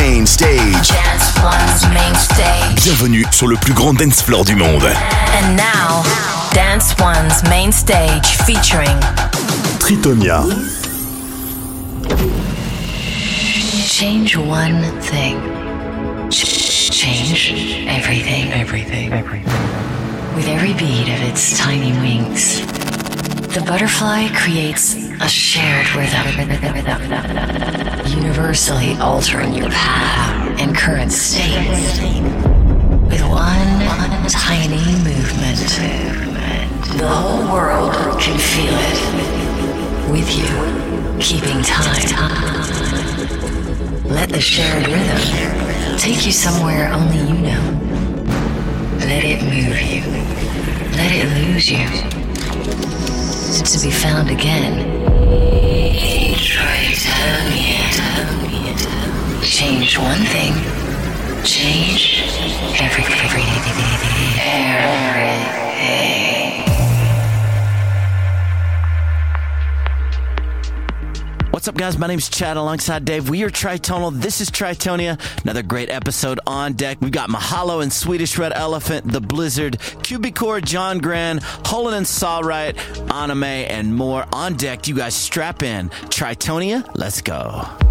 main stage. Dance One's main stage. Bienvenue sur le plus grand dance floor du monde. And now, Dance One's main stage featuring Tritonia. Change one thing. Ch- Change everything. Everything, everything. With every beat of its tiny wings, the butterfly creates a shared rhythm, universally altering your path and current state. With one tiny movement, the whole world can feel it. With you, keeping time. Let the shared rhythm take you somewhere only you know. Let it move you. Let it lose you. To be found again. Change one thing. Change everything. Everything. What's up, guys? My name's Chad alongside Dave. We are Tritonal. This is Tritonia. Another great episode on deck. We've got Mahalo and Swedish Red Elephant, The Blizzard, Cubicore, John Gran, Holland and Sawright, Anime, and more on deck. You guys strap in. Tritonia, let's go.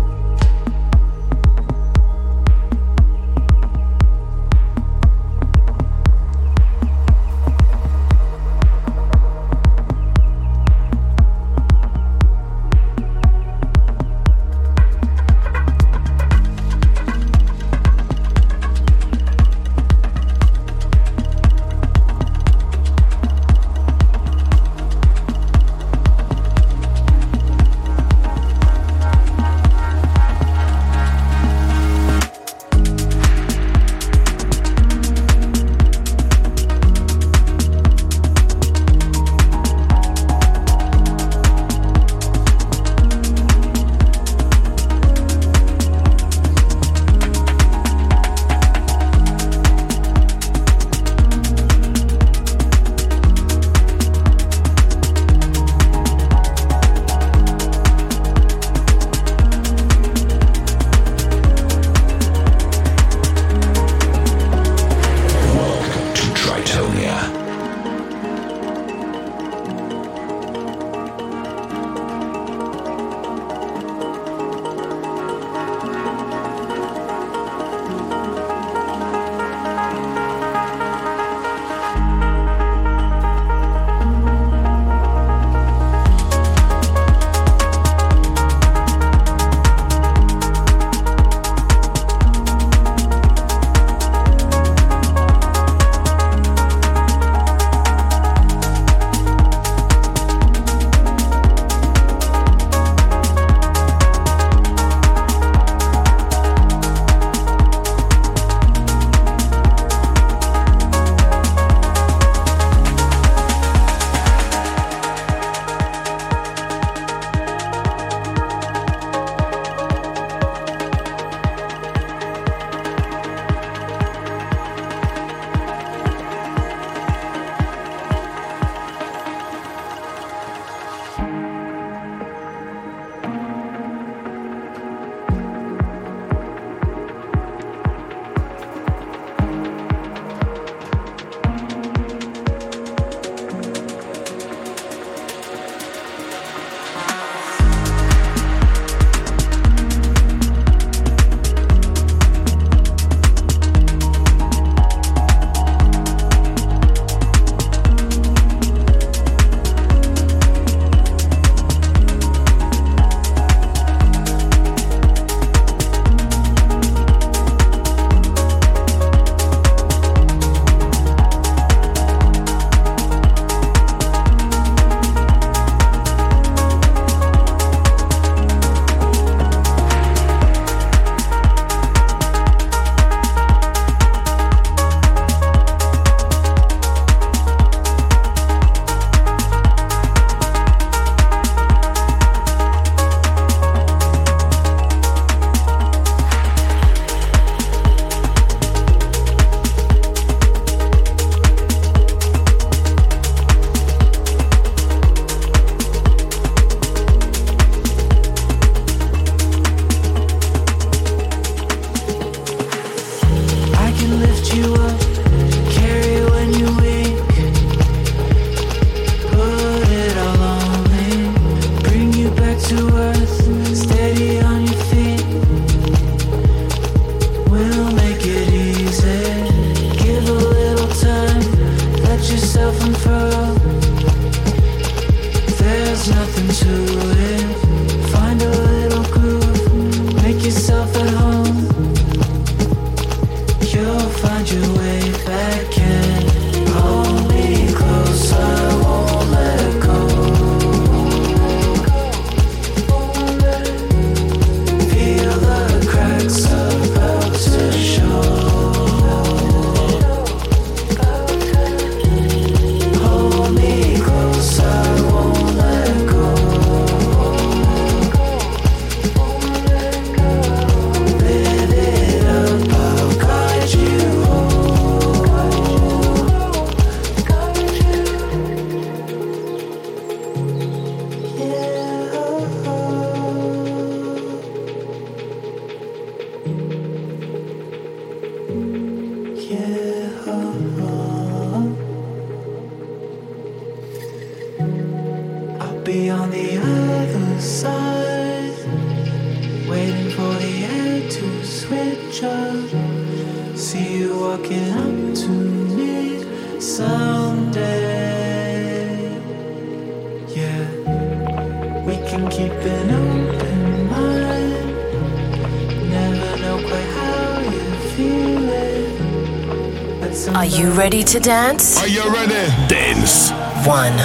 to dance? Are you ready? Dance. One.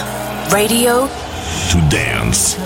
Radio. To dance.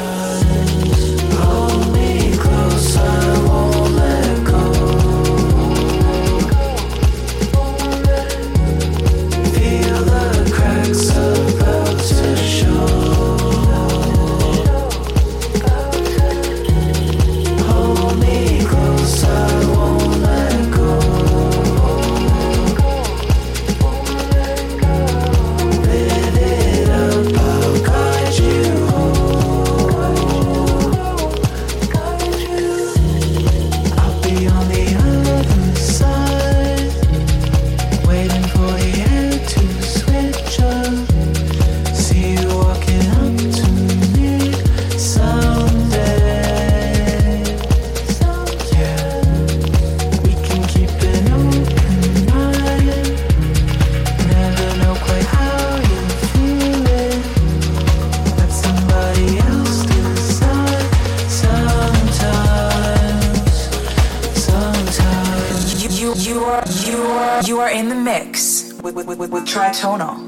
Tonal.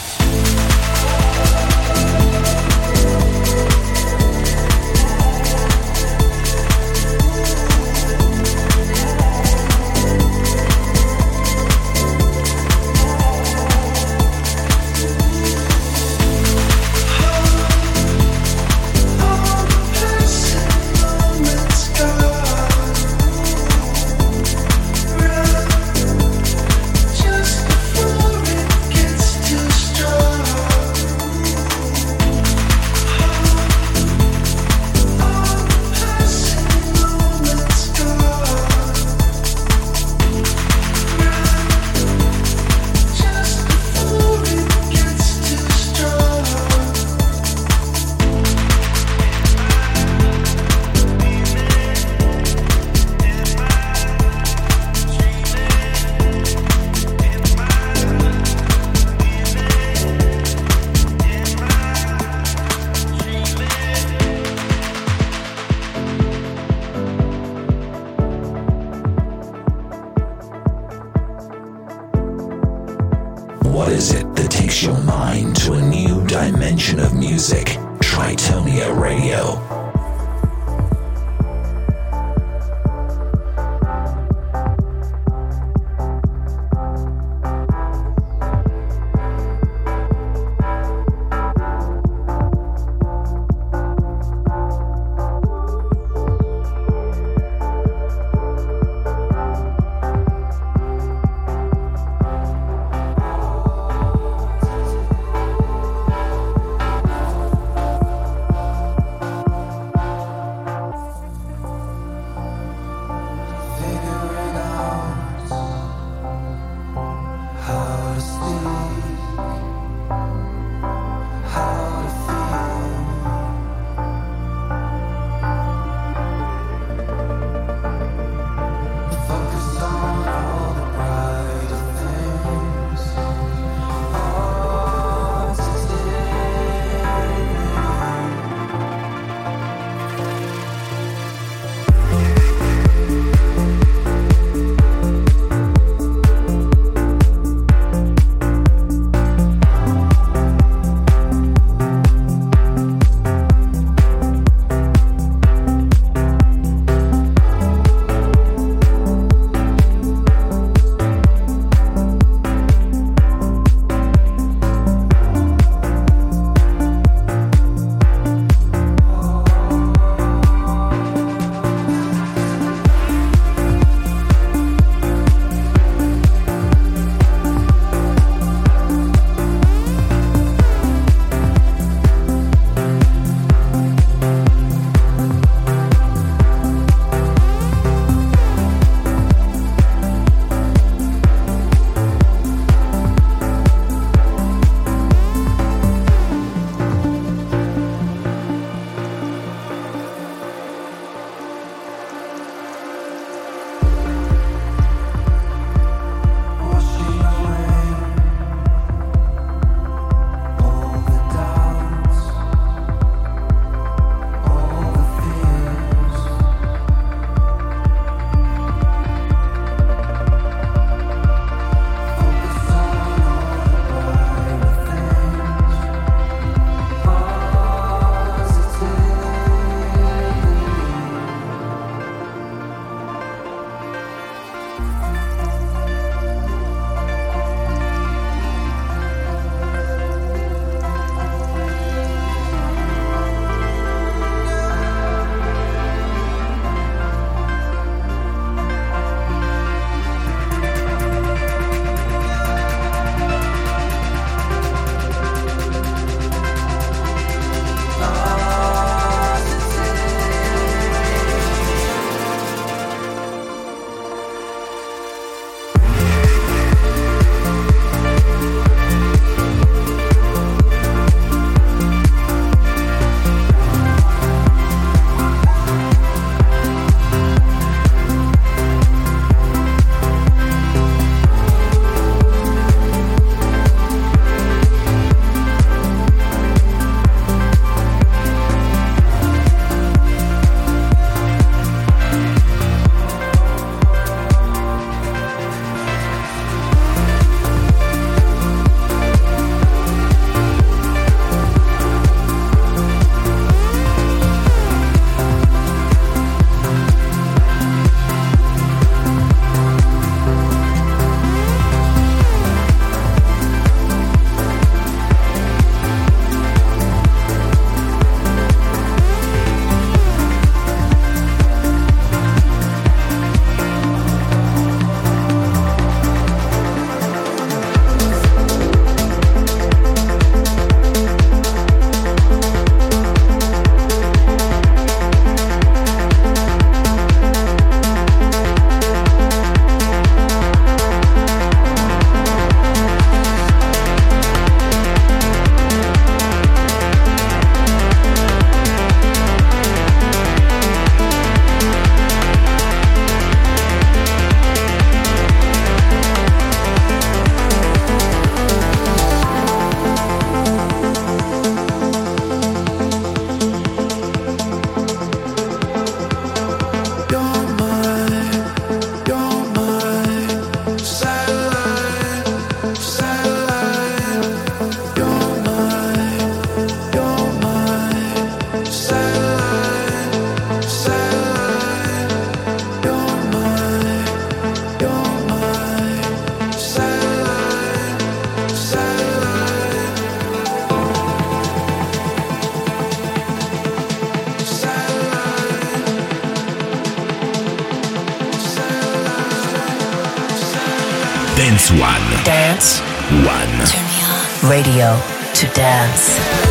Dance.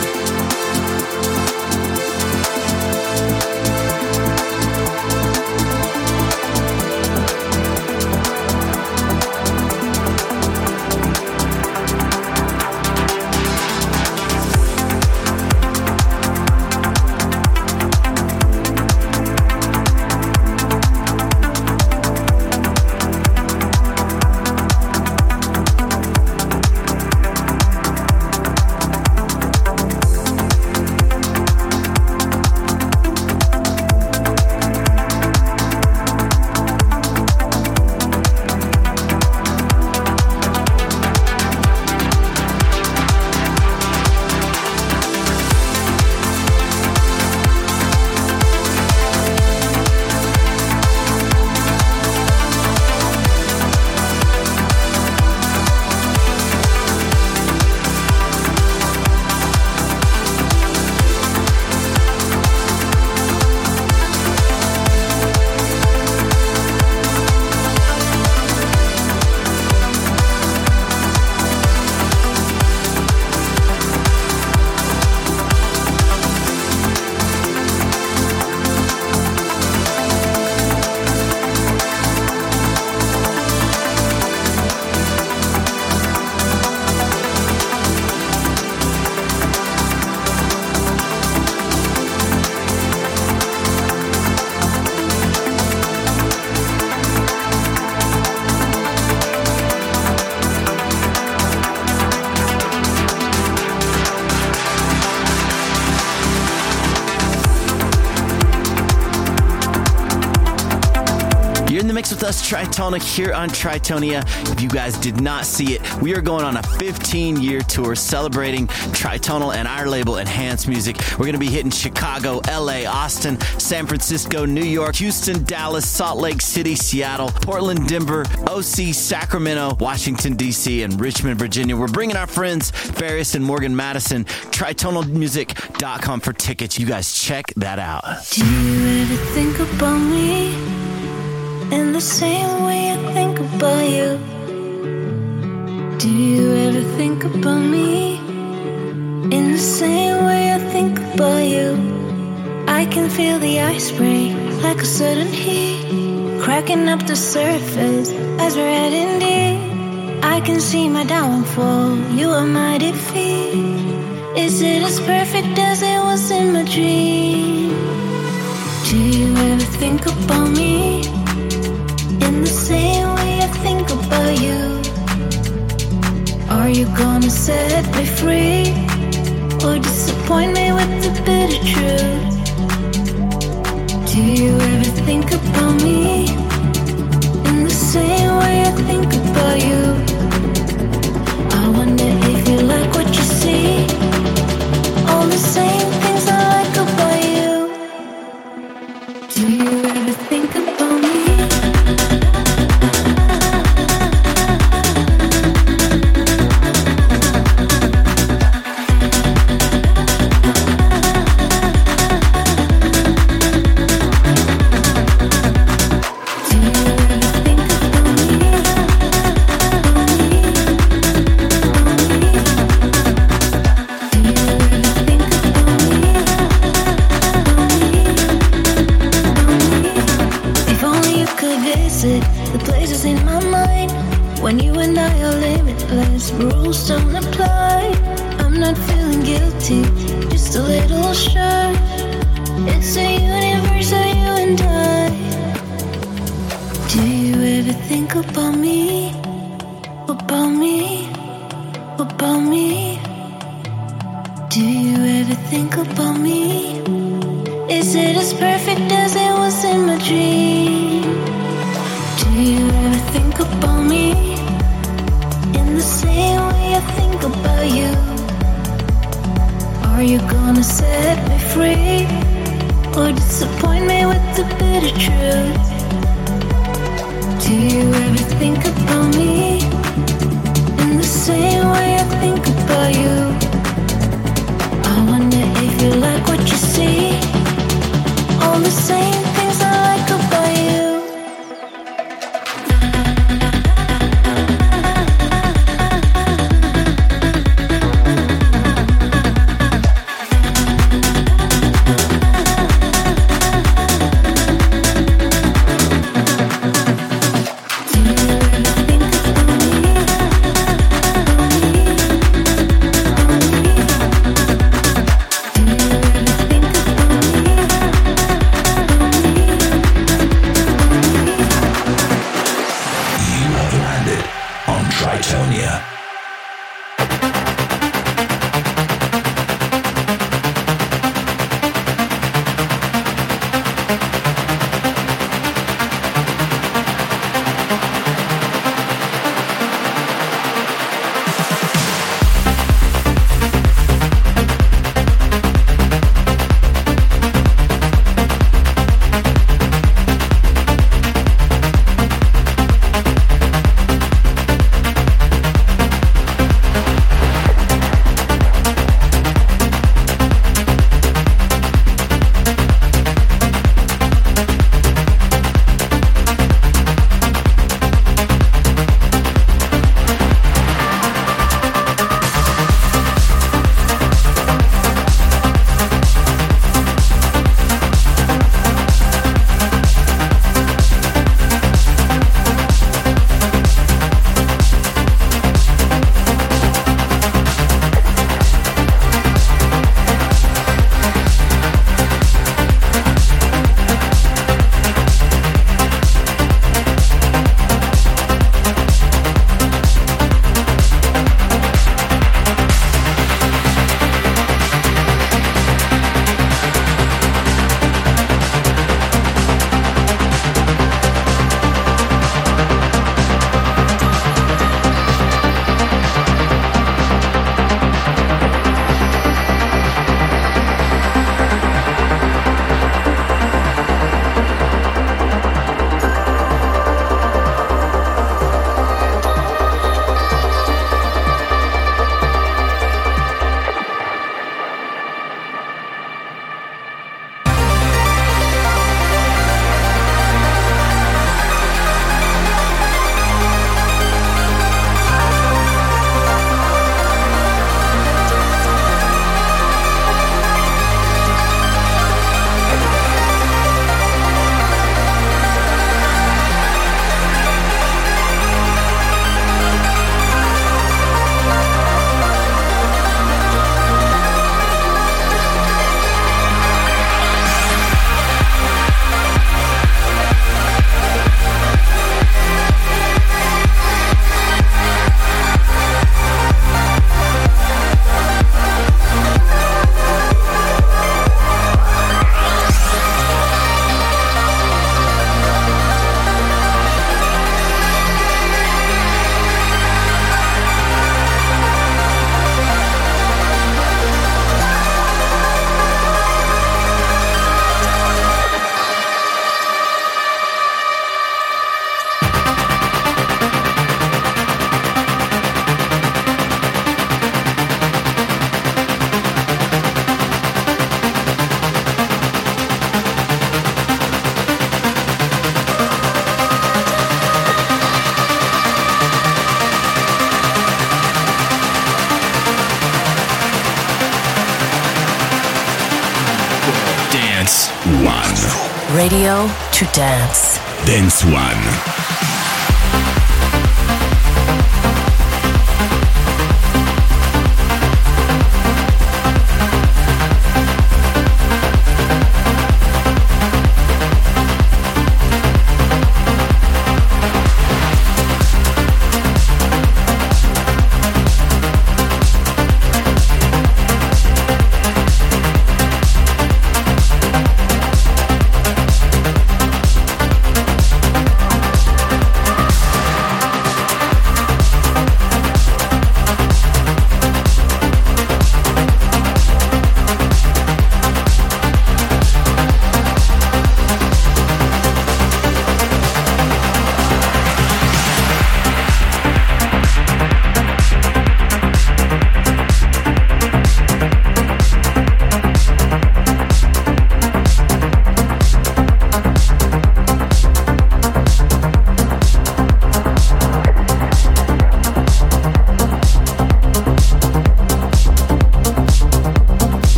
With us, Tritonal, here on Tritonia. If you guys did not see it, we are going on a 15 year tour celebrating Tritonal and our label Enhanced Music. We're going to be hitting Chicago, LA, Austin, San Francisco, New York, Houston, Dallas, Salt Lake City, Seattle, Portland, Denver, OC, Sacramento, Washington, D.C., and Richmond, Virginia. We're bringing our friends Farius and Morgan Madison. TritonalMusic.com for tickets. You guys check that out. Do you ever think about me in the same way I think about you? Do you ever think about me in the same way I think about you? I can feel the ice break like a sudden heat, cracking up the surface as we're heading deep. I can see my downfall, you are my defeat. Is it as perfect as it was in my dream? Do you ever think about me in the same way I think about you? Are you gonna set me free or disappoint me with the bitter truth? Do you ever think about me in the same way I think about you? I wonder if you like what you see. All the same Dance. One.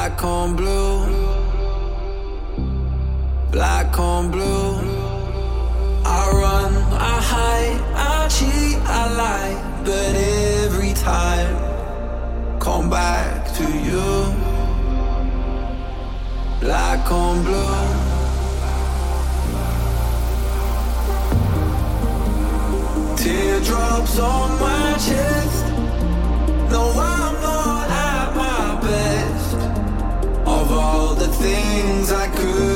Black on blue. Black on blue. I run, I hide, I cheat, I lie. But every time, come back to you. Black on blue. Teardrops on my chest. No, I'm not. things I could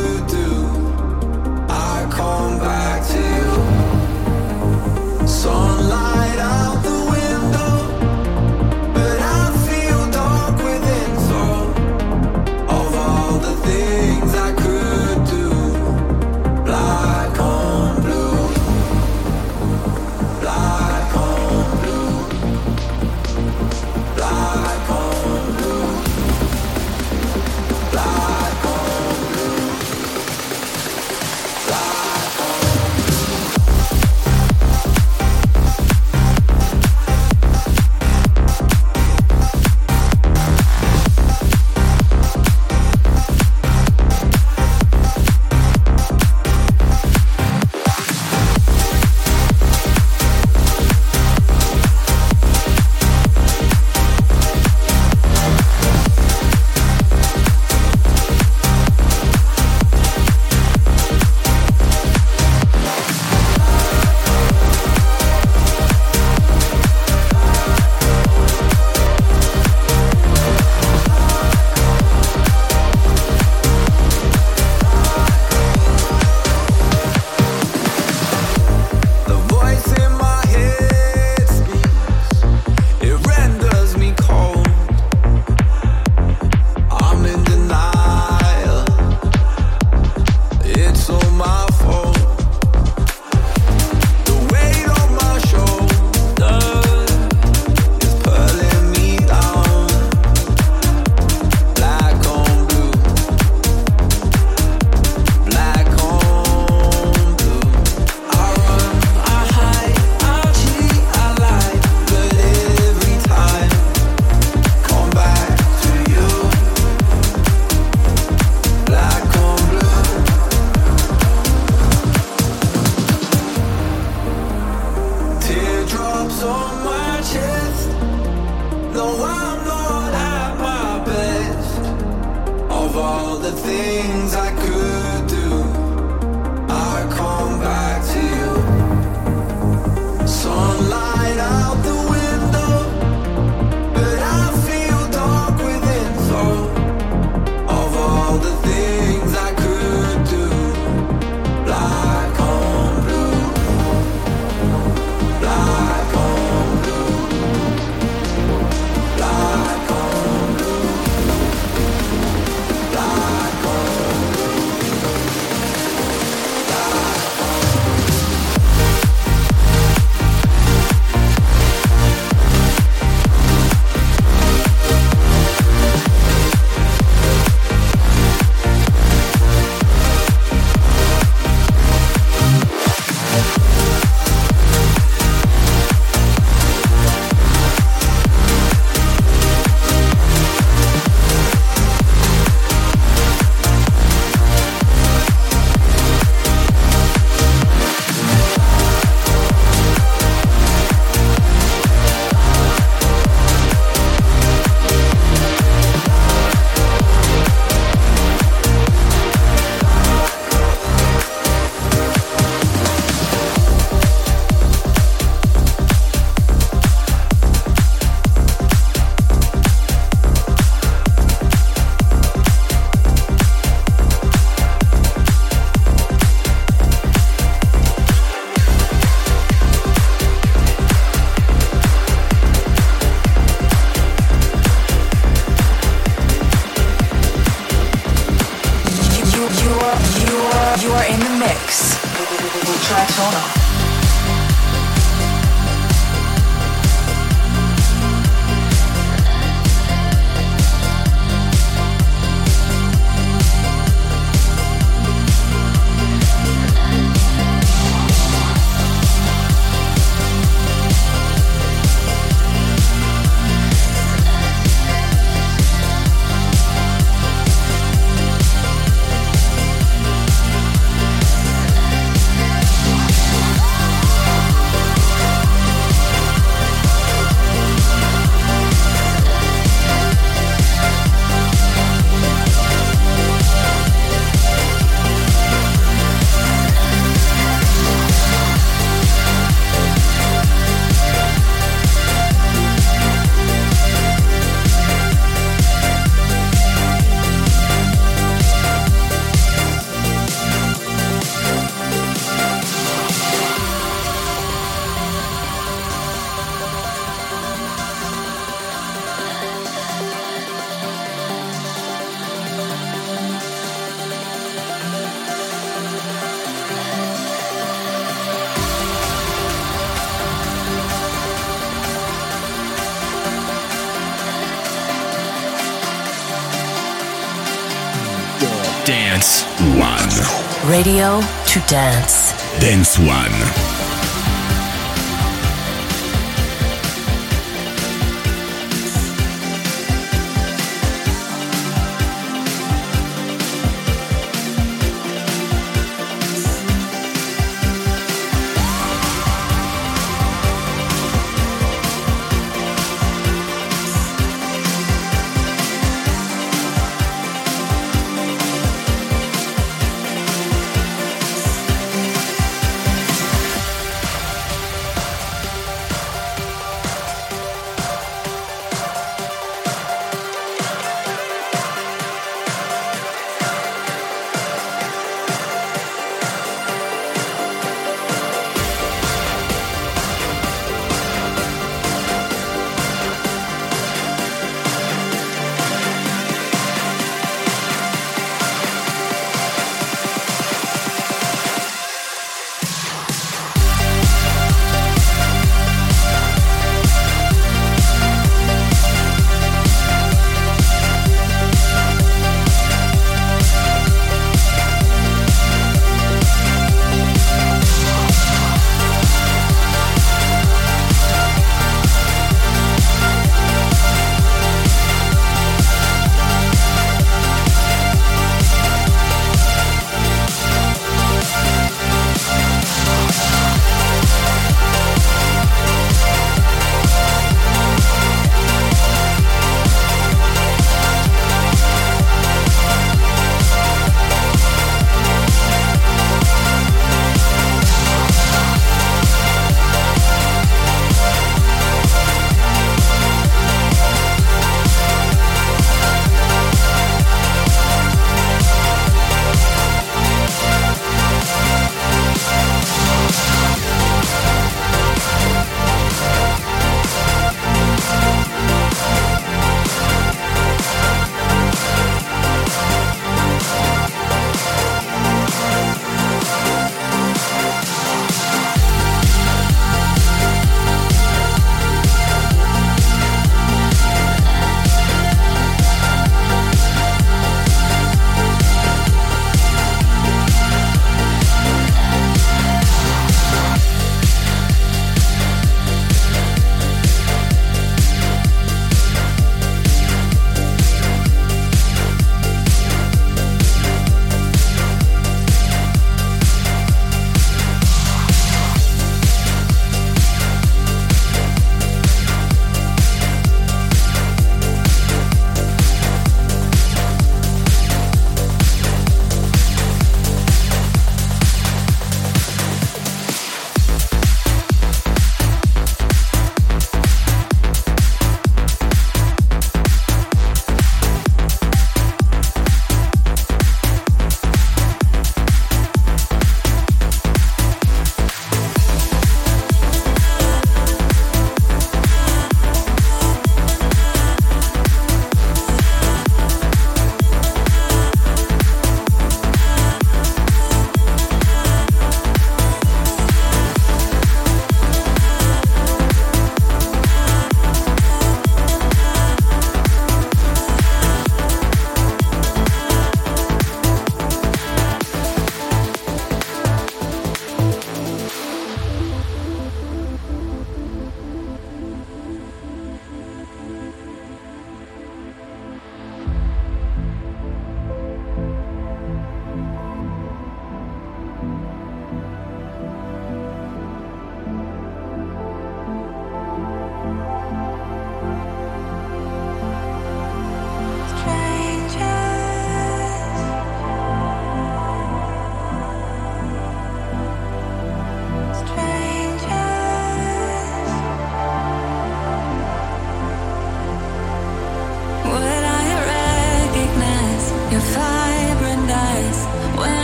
Radio to dance. Dance One.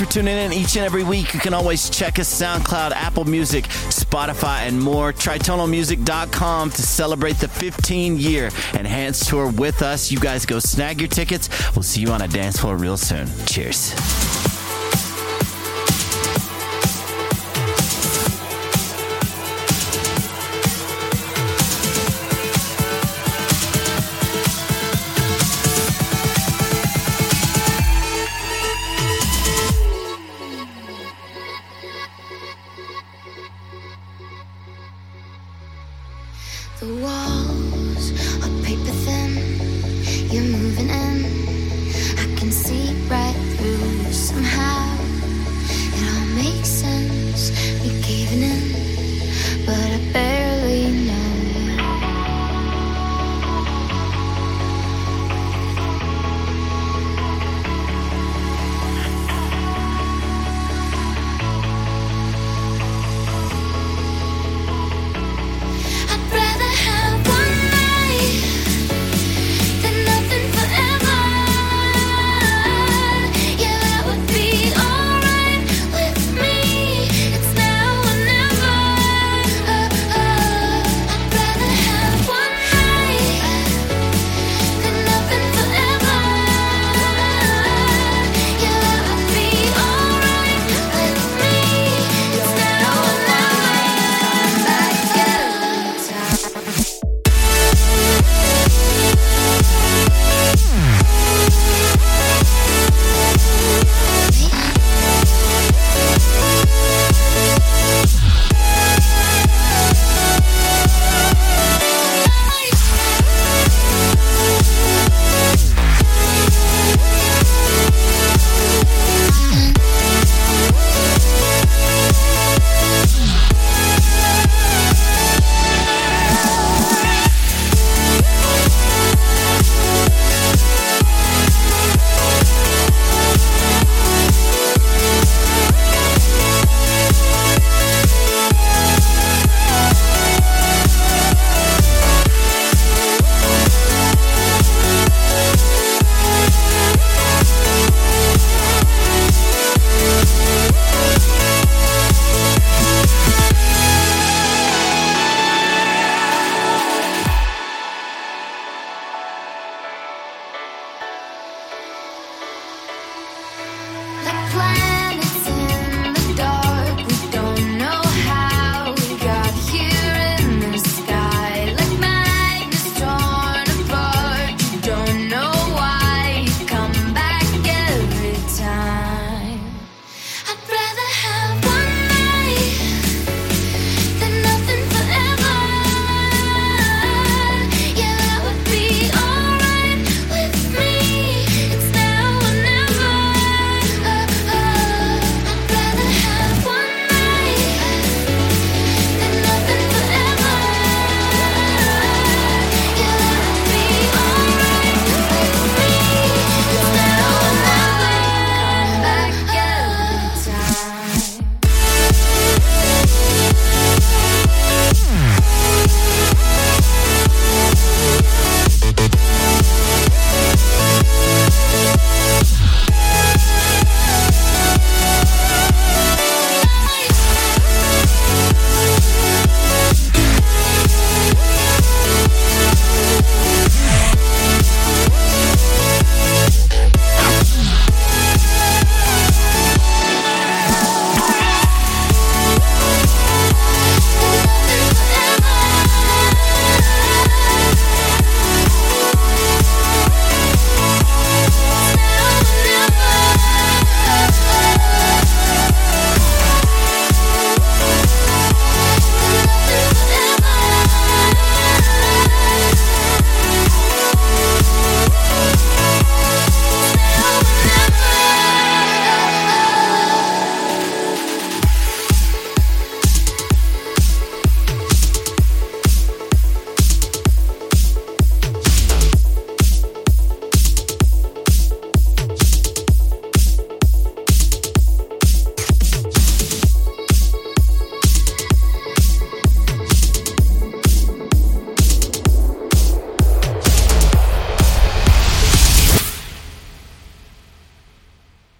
For tuning in each and every week. You can always check us SoundCloud, Apple Music, Spotify, and more. TritonalMusic.com to celebrate the 15 year Enhanced Tour with us. You guys go snag your tickets. We'll see you on a dance floor real soon. Cheers.